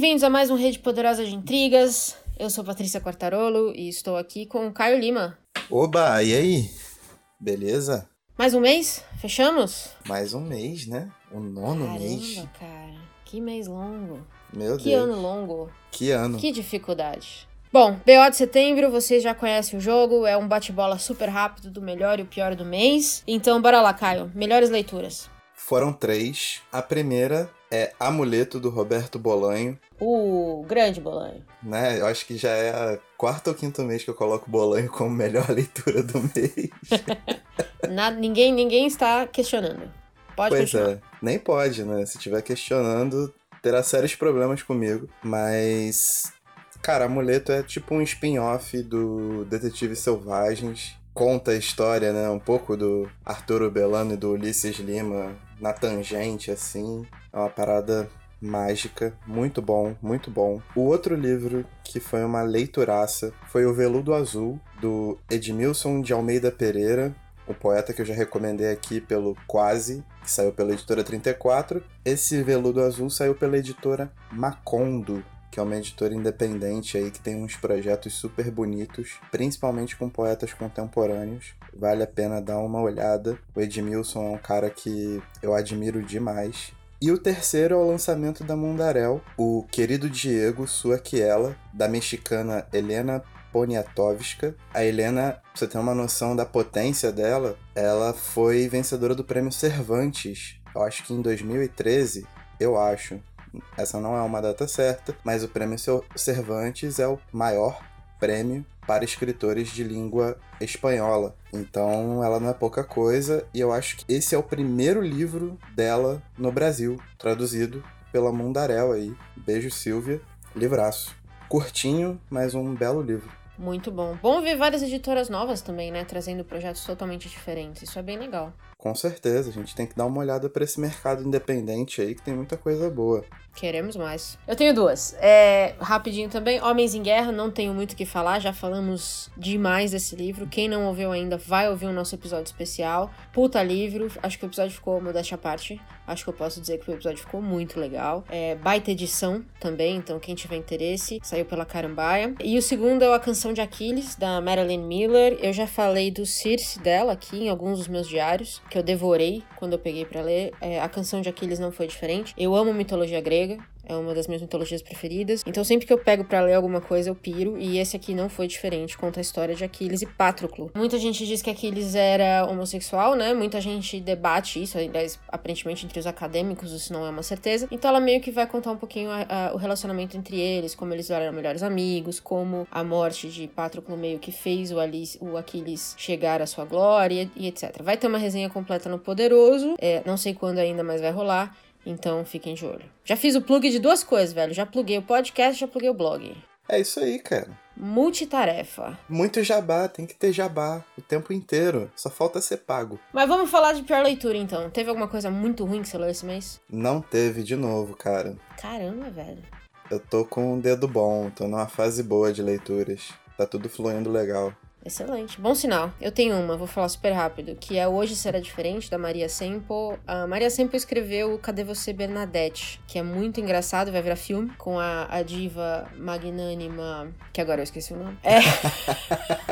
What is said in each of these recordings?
Bem-vindos a mais um Rede Poderosa de Intrigas. Eu sou Patrícia Quartarolo e estou aqui com o Caio Lima. Oba, e aí? Beleza? Mais um mês? Fechamos? Mais um mês, né? O nono Caramba, mês. cara. Que mês longo. Meu que Deus. ano longo. Que ano. Que dificuldade. Bom, BO de setembro, vocês já conhecem o jogo, é um bate-bola super rápido do melhor e o pior do mês. Então, bora lá, Caio. Melhores leituras. Foram três. A primeira é Amuleto, do Roberto Bolanho. O grande Bolanho. Né? Eu acho que já é a quarta ou quinto mês que eu coloco Bolanho como melhor leitura do mês. Nada, ninguém, ninguém está questionando. Pode pois continuar. é. Nem pode, né? Se estiver questionando, terá sérios problemas comigo. Mas. Cara, Amuleto é tipo um spin-off do Detetives Selvagens. Conta a história, né? Um pouco do Arturo Belano e do Ulisses Lima na tangente, assim. É uma parada mágica, muito bom, muito bom. O outro livro que foi uma leituraça foi O Veludo Azul, do Edmilson de Almeida Pereira, o poeta que eu já recomendei aqui pelo Quase, que saiu pela editora 34. Esse Veludo Azul saiu pela editora Macondo, que é uma editora independente aí que tem uns projetos super bonitos, principalmente com poetas contemporâneos. Vale a pena dar uma olhada. O Edmilson é um cara que eu admiro demais. E o terceiro é o lançamento da Mundarel, o querido Diego Suaquiela, da mexicana Helena Poniatowska. A Helena, pra você ter uma noção da potência dela, ela foi vencedora do prêmio Cervantes, eu acho que em 2013, eu acho. Essa não é uma data certa, mas o prêmio Cervantes é o maior prêmio para escritores de língua espanhola. Então ela não é pouca coisa, e eu acho que esse é o primeiro livro dela no Brasil, traduzido pela Mundarel aí. Beijo, Silvia. Livraço. Curtinho, mas um belo livro. Muito bom. Bom ver várias editoras novas também, né? Trazendo projetos totalmente diferentes. Isso é bem legal. Com certeza, a gente tem que dar uma olhada para esse mercado independente aí, que tem muita coisa boa. Queremos mais. Eu tenho duas. É, rapidinho também, Homens em Guerra, não tenho muito o que falar, já falamos demais desse livro. Quem não ouviu ainda, vai ouvir o nosso episódio especial. Puta livro, acho que o episódio ficou, modéstia à parte, acho que eu posso dizer que o episódio ficou muito legal. É, baita edição também, então quem tiver interesse, saiu pela Carambaia. E o segundo é A Canção de Aquiles, da Marilyn Miller. Eu já falei do Circe dela aqui em alguns dos meus diários, que eu devorei quando eu peguei para ler. É, a Canção de Aquiles não foi diferente. Eu amo mitologia grega, é uma das minhas mitologias preferidas. Então sempre que eu pego para ler alguma coisa eu piro e esse aqui não foi diferente, conta a história de Aquiles e Patroclo. Muita gente diz que Aquiles era homossexual, né? Muita gente debate isso, aliás, aparentemente entre os acadêmicos isso não é uma certeza. Então ela meio que vai contar um pouquinho a, a, o relacionamento entre eles, como eles eram melhores amigos, como a morte de Patroclo meio que fez o, Alice, o Aquiles chegar à sua glória e etc. Vai ter uma resenha completa no Poderoso, é, não sei quando ainda, mas vai rolar. Então fiquem de olho. Já fiz o plug de duas coisas, velho. Já pluguei o podcast, já pluguei o blog. É isso aí, cara. Multitarefa. Muito jabá, tem que ter jabá o tempo inteiro. Só falta ser pago. Mas vamos falar de pior leitura então. Teve alguma coisa muito ruim que você leu esse mês? Não teve de novo, cara. Caramba, velho. Eu tô com um dedo bom, tô numa fase boa de leituras. Tá tudo fluindo legal. Excelente. Bom sinal. Eu tenho uma, vou falar super rápido, que é Hoje Será Diferente, da Maria Sempo. A Maria Sempo escreveu Cadê Você, Bernadette? Que é muito engraçado, vai virar filme, com a, a diva magnânima, que agora eu esqueci o nome. É.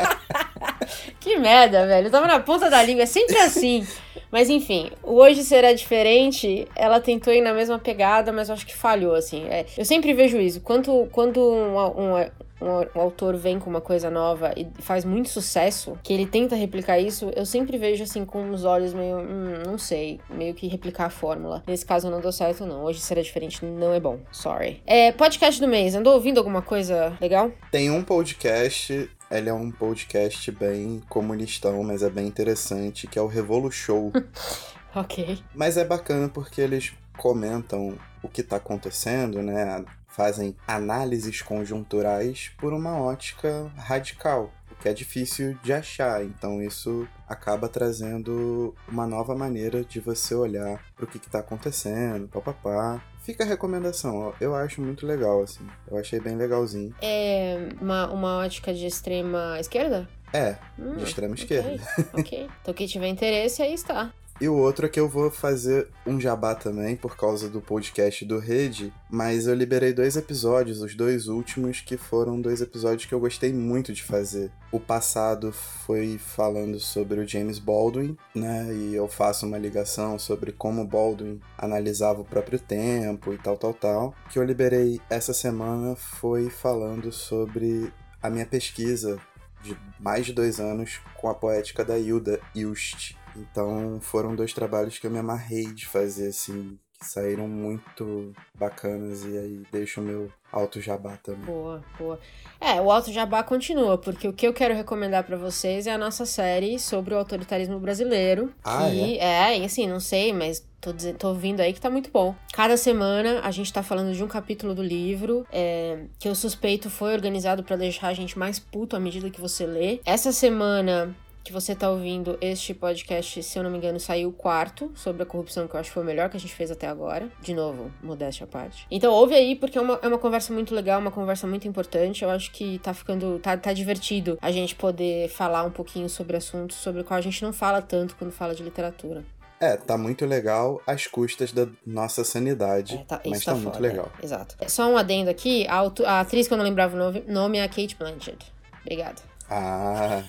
que merda, velho. Eu tava na ponta da língua, é sempre assim. Mas enfim, Hoje Será Diferente, ela tentou ir na mesma pegada, mas eu acho que falhou, assim. É, eu sempre vejo isso. Quando, quando um, um, um, autor vem com uma coisa nova e faz muito sucesso, que ele tenta replicar isso, eu sempre vejo assim com os olhos meio, hum, não sei, meio que replicar a fórmula. Nesse caso não deu certo, não. Hoje será diferente, não é bom. Sorry. É, podcast do mês, andou ouvindo alguma coisa legal? Tem um podcast. Ele é um podcast bem comunistão, mas é bem interessante, que é o Revolu Show. ok. Mas é bacana porque eles comentam o que tá acontecendo, né? Fazem análises conjunturais por uma ótica radical, o que é difícil de achar. Então isso acaba trazendo uma nova maneira de você olhar para o que está acontecendo, papapá. Fica a recomendação, eu acho muito legal, assim. Eu achei bem legalzinho. É uma, uma ótica de extrema esquerda? É, hum, de extrema okay, esquerda. ok. Então quem tiver interesse, aí está. E o outro é que eu vou fazer um jabá também, por causa do podcast do Rede, mas eu liberei dois episódios, os dois últimos, que foram dois episódios que eu gostei muito de fazer. O passado foi falando sobre o James Baldwin, né? E eu faço uma ligação sobre como Baldwin analisava o próprio tempo e tal, tal, tal. O que eu liberei essa semana foi falando sobre a minha pesquisa de mais de dois anos com a poética da Hilda Ilst então foram dois trabalhos que eu me amarrei de fazer, assim, que saíram muito bacanas e aí deixo o meu alto jabá também. Boa, boa. É, o alto jabá continua, porque o que eu quero recomendar para vocês é a nossa série sobre o autoritarismo brasileiro. Ah, que é? é, assim, não sei, mas tô, dizendo, tô ouvindo aí que tá muito bom. Cada semana a gente tá falando de um capítulo do livro, é, que eu suspeito foi organizado para deixar a gente mais puto à medida que você lê. Essa semana que você tá ouvindo este podcast, se eu não me engano, saiu o quarto sobre a corrupção, que eu acho que foi o melhor que a gente fez até agora. De novo, modéstia à parte. Então ouve aí, porque é uma, é uma conversa muito legal, uma conversa muito importante. Eu acho que tá ficando. tá, tá divertido a gente poder falar um pouquinho sobre assuntos sobre o qual a gente não fala tanto quando fala de literatura. É, tá muito legal às custas da nossa sanidade. É, tá, mas tá, tá muito legal. É, exato. Só um adendo aqui: a, a, atriz que eu não lembrava o nome é a Kate Blanchett. Obrigada. Ah.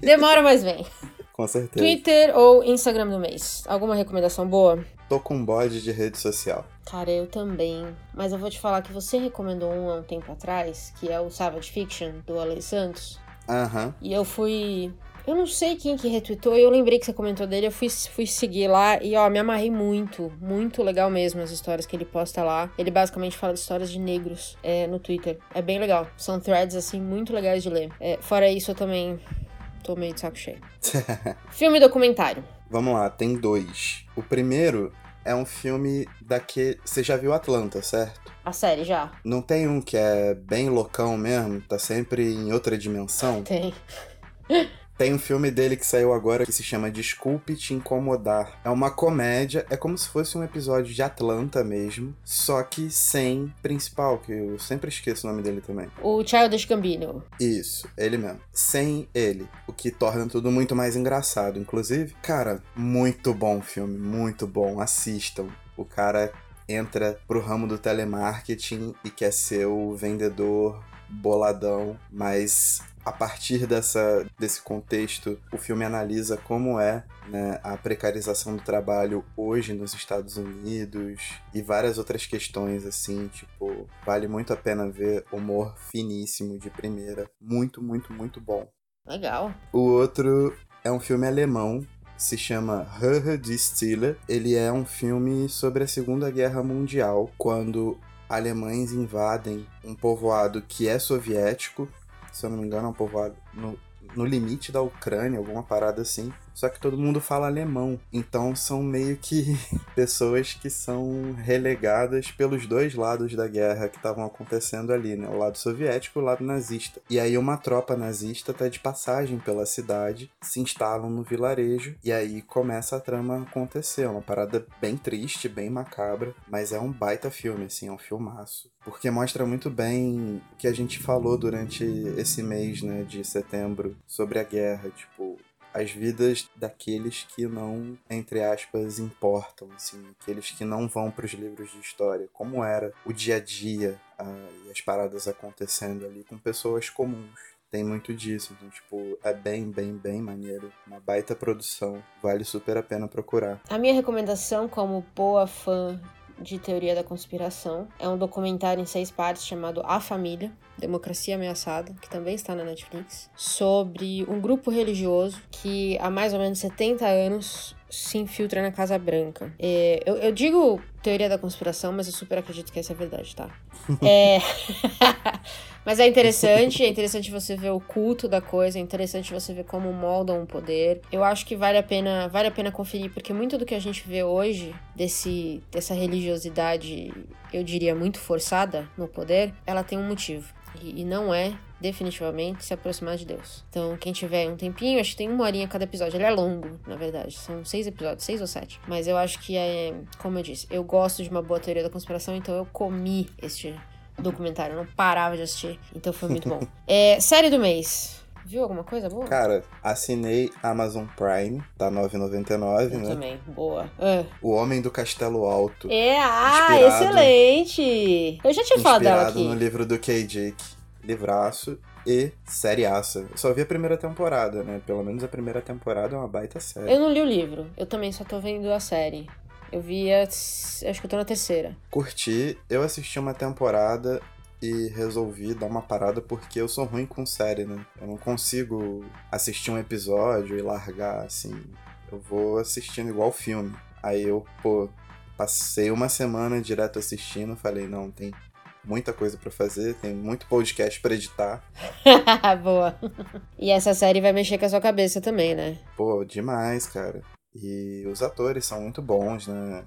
Demora, mas vem. Com certeza. Twitter ou Instagram do mês? Alguma recomendação boa? Tô com bode de rede social. Cara, eu também. Mas eu vou te falar que você recomendou um há um tempo atrás, que é o Savage Fiction, do Ale Santos. Aham. Uhum. E eu fui eu não sei quem que retweetou, eu lembrei que você comentou dele, eu fui, fui seguir lá e, ó, me amarrei muito. Muito legal mesmo as histórias que ele posta lá. Ele basicamente fala de histórias de negros é, no Twitter. É bem legal. São threads, assim, muito legais de ler. É, fora isso, eu também tô meio de saco cheio. filme documentário. Vamos lá, tem dois. O primeiro é um filme daquele. Você já viu Atlanta, certo? A série já. Não tem um que é bem loucão mesmo? Tá sempre em outra dimensão? Tem. Tem um filme dele que saiu agora que se chama Desculpe Te Incomodar. É uma comédia, é como se fosse um episódio de Atlanta mesmo, só que sem principal, que eu sempre esqueço o nome dele também. O Childish Gambino. Isso, ele mesmo. Sem ele, o que torna tudo muito mais engraçado. Inclusive, cara, muito bom filme, muito bom. Assistam. O cara entra pro ramo do telemarketing e quer ser o vendedor boladão, mas a partir dessa, desse contexto, o filme analisa como é né, a precarização do trabalho hoje nos Estados Unidos e várias outras questões assim, tipo, vale muito a pena ver humor finíssimo de primeira, muito, muito, muito bom. Legal. O outro é um filme alemão se chama Höhe die Stille. Ele é um filme sobre a Segunda Guerra Mundial, quando alemães invadem um povoado que é soviético se eu não me engano, é um povoado no, no limite da Ucrânia, alguma parada assim. Só que todo mundo fala alemão. Então são meio que pessoas que são relegadas pelos dois lados da guerra que estavam acontecendo ali, né? O lado soviético e o lado nazista. E aí uma tropa nazista tá de passagem pela cidade, se instalam no vilarejo e aí começa a trama acontecer. É uma parada bem triste, bem macabra, mas é um baita filme, assim, é um filmaço. Porque mostra muito bem o que a gente falou durante esse mês, né, de setembro, sobre a guerra, tipo, as vidas daqueles que não, entre aspas, importam, assim, aqueles que não vão para os livros de história, como era o dia a dia uh, e as paradas acontecendo ali com pessoas comuns. Tem muito disso, então, tipo, é bem, bem, bem maneiro. Uma baita produção, vale super a pena procurar. A minha recomendação, como boa fã de teoria da conspiração. É um documentário em seis partes chamado A Família, Democracia Ameaçada, que também está na Netflix, sobre um grupo religioso que há mais ou menos 70 anos se infiltra na Casa Branca. É, eu, eu, digo teoria da conspiração, mas eu super acredito que essa é a verdade, tá? É... mas é interessante, é interessante você ver o culto da coisa, é interessante você ver como moldam o poder. Eu acho que vale a pena, vale a pena conferir, porque muito do que a gente vê hoje, desse, dessa religiosidade, eu diria, muito forçada no poder, ela tem um motivo. E, e não é definitivamente se aproximar de Deus. Então, quem tiver um tempinho, acho que tem uma horinha cada episódio. Ele é longo, na verdade. São seis episódios, seis ou sete. Mas eu acho que é, como eu disse, eu gosto de uma boa teoria da conspiração, então eu comi este documentário. Eu não parava de assistir. Então foi muito bom. é, série do mês. Viu alguma coisa boa? Cara, assinei Amazon Prime, tá R$ 9,99, Eu né? também. Boa. Ah. O Homem do Castelo Alto. É, ah, excelente! Eu já tinha falado dela aqui. no livro do K. Jake. Livraço e seriaça. Eu só vi a primeira temporada, né? Pelo menos a primeira temporada é uma baita série. Eu não li o livro, eu também só tô vendo a série. Eu vi a... Acho que eu tô na terceira. Curti, eu assisti uma temporada e resolvi dar uma parada porque eu sou ruim com série, né? Eu não consigo assistir um episódio e largar assim. Eu vou assistindo igual filme. Aí eu, pô, passei uma semana direto assistindo, falei, não, tem muita coisa pra fazer, tem muito podcast pra editar. Boa. E essa série vai mexer com a sua cabeça também, né? Pô, demais, cara. E os atores são muito bons, né?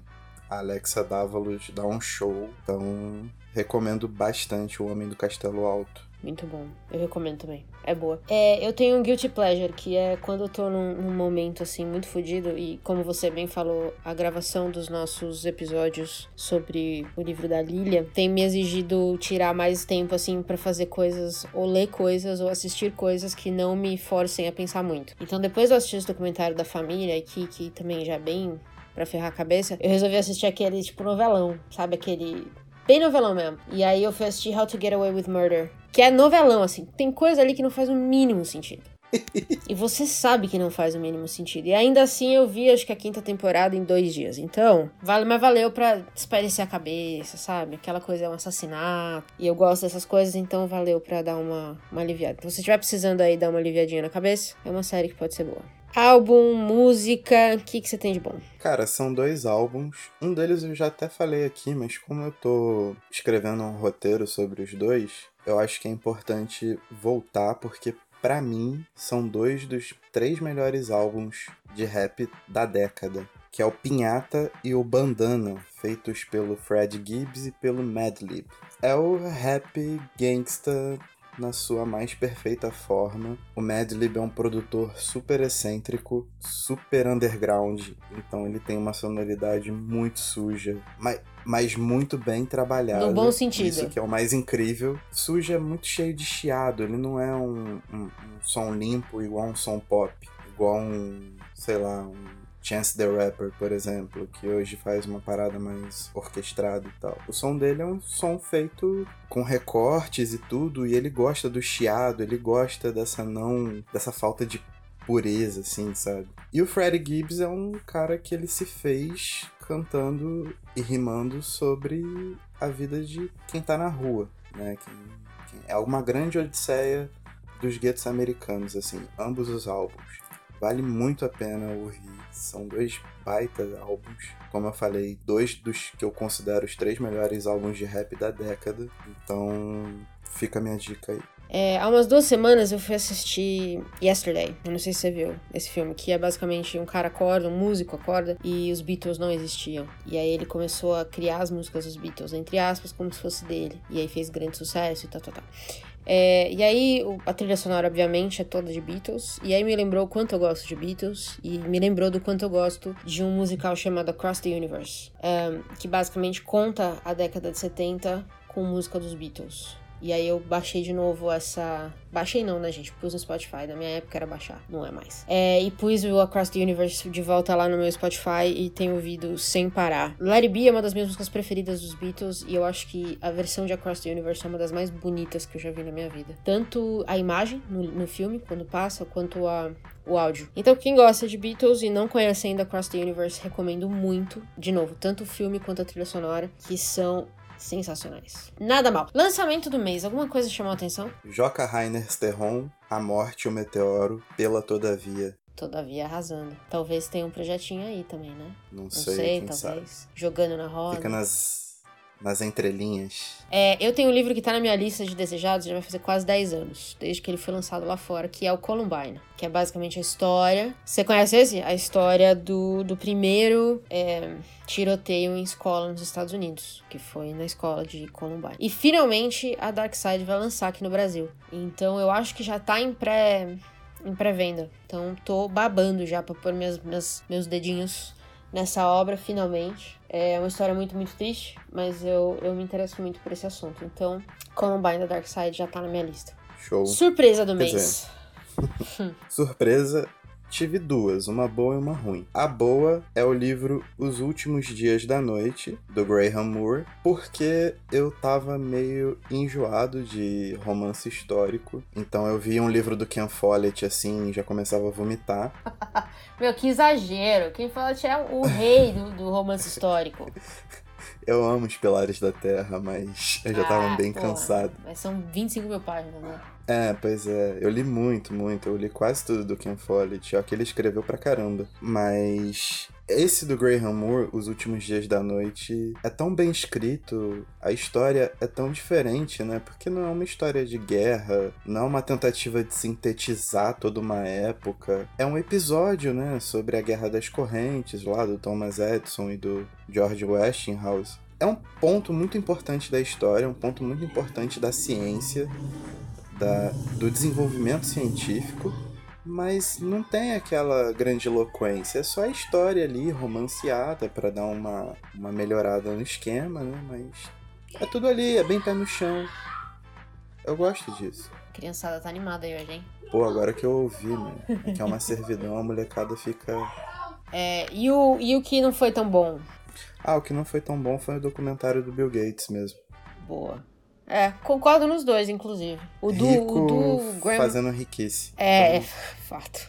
A Alexa Dávalos dá um show, então recomendo bastante O Homem do Castelo Alto. Muito bom. Eu recomendo também. É boa. É, eu tenho um guilty pleasure, que é quando eu tô num, num momento assim muito fodido e como você bem falou, a gravação dos nossos episódios sobre o livro da Lilia tem me exigido tirar mais tempo assim pra fazer coisas ou ler coisas ou assistir coisas que não me forcem a pensar muito. Então depois eu assisti esse documentário da família aqui, que também já é bem pra ferrar a cabeça, eu resolvi assistir aquele tipo novelão, sabe aquele Bem novelão mesmo. E aí eu fui assistir How to Get Away with Murder. Que é novelão, assim. Tem coisa ali que não faz o mínimo sentido. e você sabe que não faz o mínimo sentido. E ainda assim eu vi, acho que a quinta temporada em dois dias. Então, vale, mas valeu pra espairecer a cabeça, sabe? Aquela coisa é um assassinato. E eu gosto dessas coisas, então valeu pra dar uma, uma aliviada. Se você estiver precisando aí dar uma aliviadinha na cabeça, é uma série que pode ser boa. Álbum, música, o que, que você tem de bom? Cara, são dois álbuns. Um deles eu já até falei aqui, mas como eu tô escrevendo um roteiro sobre os dois, eu acho que é importante voltar, porque pra mim são dois dos três melhores álbuns de rap da década. Que é o Pinhata e o Bandana, feitos pelo Fred Gibbs e pelo Madlib. É o rap gangsta na sua mais perfeita forma. O Madlib é um produtor super excêntrico, super underground, então ele tem uma sonoridade muito suja, mas, mas muito bem trabalhada. No bom sentido. Isso que é o mais incrível. Suja é muito cheio de chiado, ele não é um, um, um som limpo igual um som pop, igual um, sei lá, um Chance the Rapper, por exemplo, que hoje faz uma parada mais orquestrada e tal. O som dele é um som feito com recortes e tudo, e ele gosta do chiado, ele gosta dessa não. dessa falta de pureza, assim, sabe? E o Freddie Gibbs é um cara que ele se fez cantando e rimando sobre a vida de quem tá na rua, né? Quem, quem- é uma grande odisseia dos guetos americanos, assim, ambos os álbuns. Vale muito a pena ouvir. São dois baita álbuns. Como eu falei, dois dos que eu considero os três melhores álbuns de rap da década. Então, fica a minha dica aí. É, há umas duas semanas eu fui assistir Yesterday. Eu não sei se você viu esse filme, que é basicamente um cara acorda, um músico acorda e os Beatles não existiam. E aí ele começou a criar as músicas dos Beatles, entre aspas, como se fosse dele. E aí fez grande sucesso e tal, tal, tal. É, e aí, a trilha sonora, obviamente, é toda de Beatles. E aí me lembrou o quanto eu gosto de Beatles. E me lembrou do quanto eu gosto de um musical chamado Across the Universe. é, que basicamente conta a década de 70 com música dos Beatles. E aí eu baixei de novo essa. Baixei não, né, gente? Pus no Spotify. Na minha época era baixar, não é mais. É, e pus o Across the Universe de volta lá no meu Spotify e tenho ouvido sem parar. Let It Be é uma das minhas músicas preferidas dos Beatles e eu acho que a versão de Across the Universe é uma das mais bonitas que eu já vi na minha vida. Tanto a imagem no, no filme, quando passa, quanto a, o áudio. Então, quem gosta de Beatles e não conhece ainda Across the Universe, recomendo muito. De novo, tanto o filme quanto a trilha sonora, que são sensacionais. Nada mal. Lançamento do mês, alguma coisa chamou a atenção? Joca Rainer Sterron, A Morte e o Meteoro, Pela Todavia. Todavia arrasando. Talvez tenha um projetinho aí também, né? Não, Não sei, sei, talvez. sabe. Jogando na roda. Fica nas, nas entrelinhas. É, eu tenho um livro que tá na minha lista de desejados, já vai fazer quase 10 anos, desde que ele foi lançado lá fora, que é o Columbine, que é basicamente a história. Você conhece esse? A história do, do primeiro é, tiroteio em escola nos Estados Unidos, que foi na escola de Columbine. E finalmente a Dark Side vai lançar aqui no Brasil. Então eu acho que já tá em pré. Em pré-venda. Então tô babando já pra pôr minhas, minhas- meus dedinhos nessa obra, finalmente. É uma história muito, muito triste, mas eu, eu me interesso muito por esse assunto. Então, Columbine da Dark Side já tá na minha lista. Show. Surpresa do Quer mês. Surpresa, tive duas, uma boa e uma ruim. A boa é o livro Os Últimos Dias da Noite, do Graham Moore, porque eu tava meio enjoado de romance histórico. Então eu vi um livro do Ken Follett assim e já começava a vomitar. Meu, que exagero. Ken Follett é o rei do, do romance histórico. Eu amo os Pilares da Terra, mas eu já ah, tava bem porra. cansado. Mas são 25 mil páginas, né? É, pois é. Eu li muito, muito. Eu li quase tudo do Ken Follett. Ó, que ele escreveu pra caramba. Mas esse do Graham Moore, Os Últimos Dias da Noite, é tão bem escrito, a história é tão diferente, né? Porque não é uma história de guerra, não é uma tentativa de sintetizar toda uma época. É um episódio, né, sobre a Guerra das Correntes, lá do Thomas Edison e do George Westinghouse. É um ponto muito importante da história, um ponto muito importante da ciência, da, do desenvolvimento científico mas não tem aquela grande eloquência. É só a história ali, romanceada, para dar uma, uma melhorada no esquema, né? Mas é tudo ali, é bem pé no chão. Eu gosto disso. A criançada tá animada aí hoje, hein? Pô, agora que eu ouvi, né? É que é uma servidão, a molecada fica. É, e o, e o que não foi tão bom? Ah, o que não foi tão bom foi o documentário do Bill Gates mesmo. Boa. É, concordo nos dois, inclusive. O do, Rico o do Graham... fazendo riquice. É, é, fato.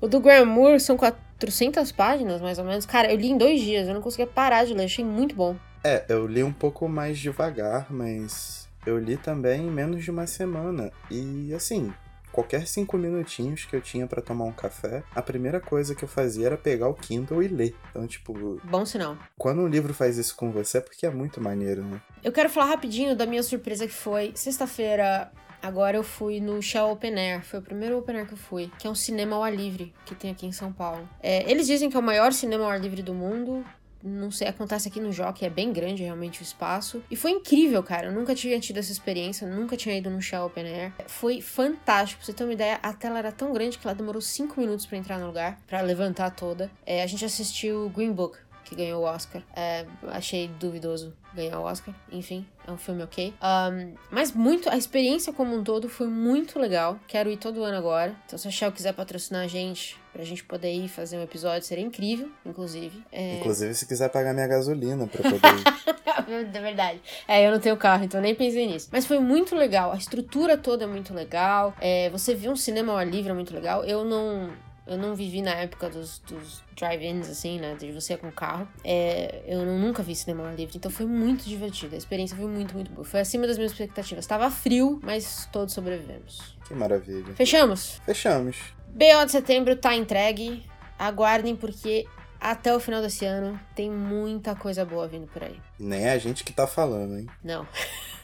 O do Graham Moore são 400 páginas, mais ou menos. Cara, eu li em dois dias, eu não conseguia parar de ler, achei muito bom. É, eu li um pouco mais devagar, mas eu li também em menos de uma semana. E assim, qualquer cinco minutinhos que eu tinha para tomar um café, a primeira coisa que eu fazia era pegar o Kindle e ler. Então, tipo. Bom sinal. Quando um livro faz isso com você é porque é muito maneiro, né? Eu quero falar rapidinho da minha surpresa que foi sexta-feira. Agora eu fui no Shell Open Air, foi o primeiro Open Air que eu fui, que é um cinema ao ar livre que tem aqui em São Paulo. É, eles dizem que é o maior cinema ao ar livre do mundo, não sei, acontece aqui no Jockey, é bem grande realmente o espaço. E foi incrível, cara. Eu nunca tinha tido essa experiência, nunca tinha ido no Shell Open Air. Foi fantástico. Pra você ter uma ideia, a tela era tão grande que ela demorou 5 minutos para entrar no lugar, para levantar toda. É, a gente assistiu Green Book, que ganhou o Oscar. É, achei duvidoso ganhar o Oscar. Enfim, é um filme ok. Um, mas muito, a experiência como um todo foi muito legal. Quero ir todo ano agora. Então, se a Shell quiser patrocinar a gente, pra gente poder ir fazer um episódio, seria incrível, inclusive. É... Inclusive, se quiser pagar minha gasolina pra poder ir. é verdade. É, eu não tenho carro, então nem pensei nisso. Mas foi muito legal. A estrutura toda é muito legal. É, você viu um cinema ao ar livre é muito legal. Eu não eu não vivi na época dos, dos drive-ins, assim, né? De você com carro. É, eu nunca vi cinema livre, então foi muito divertido. A experiência foi muito, muito boa. Foi acima das minhas expectativas. Tava frio, mas todos sobrevivemos. Que maravilha. Fechamos? Fechamos. BO de setembro tá entregue. Aguardem, porque até o final desse ano tem muita coisa boa vindo por aí. Nem é a gente que tá falando, hein? Não.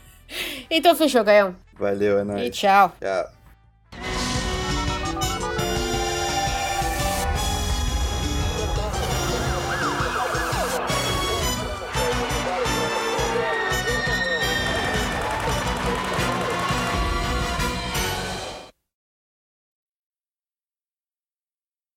então fechou, Gaião. Valeu, é nóis. E tchau. Tchau.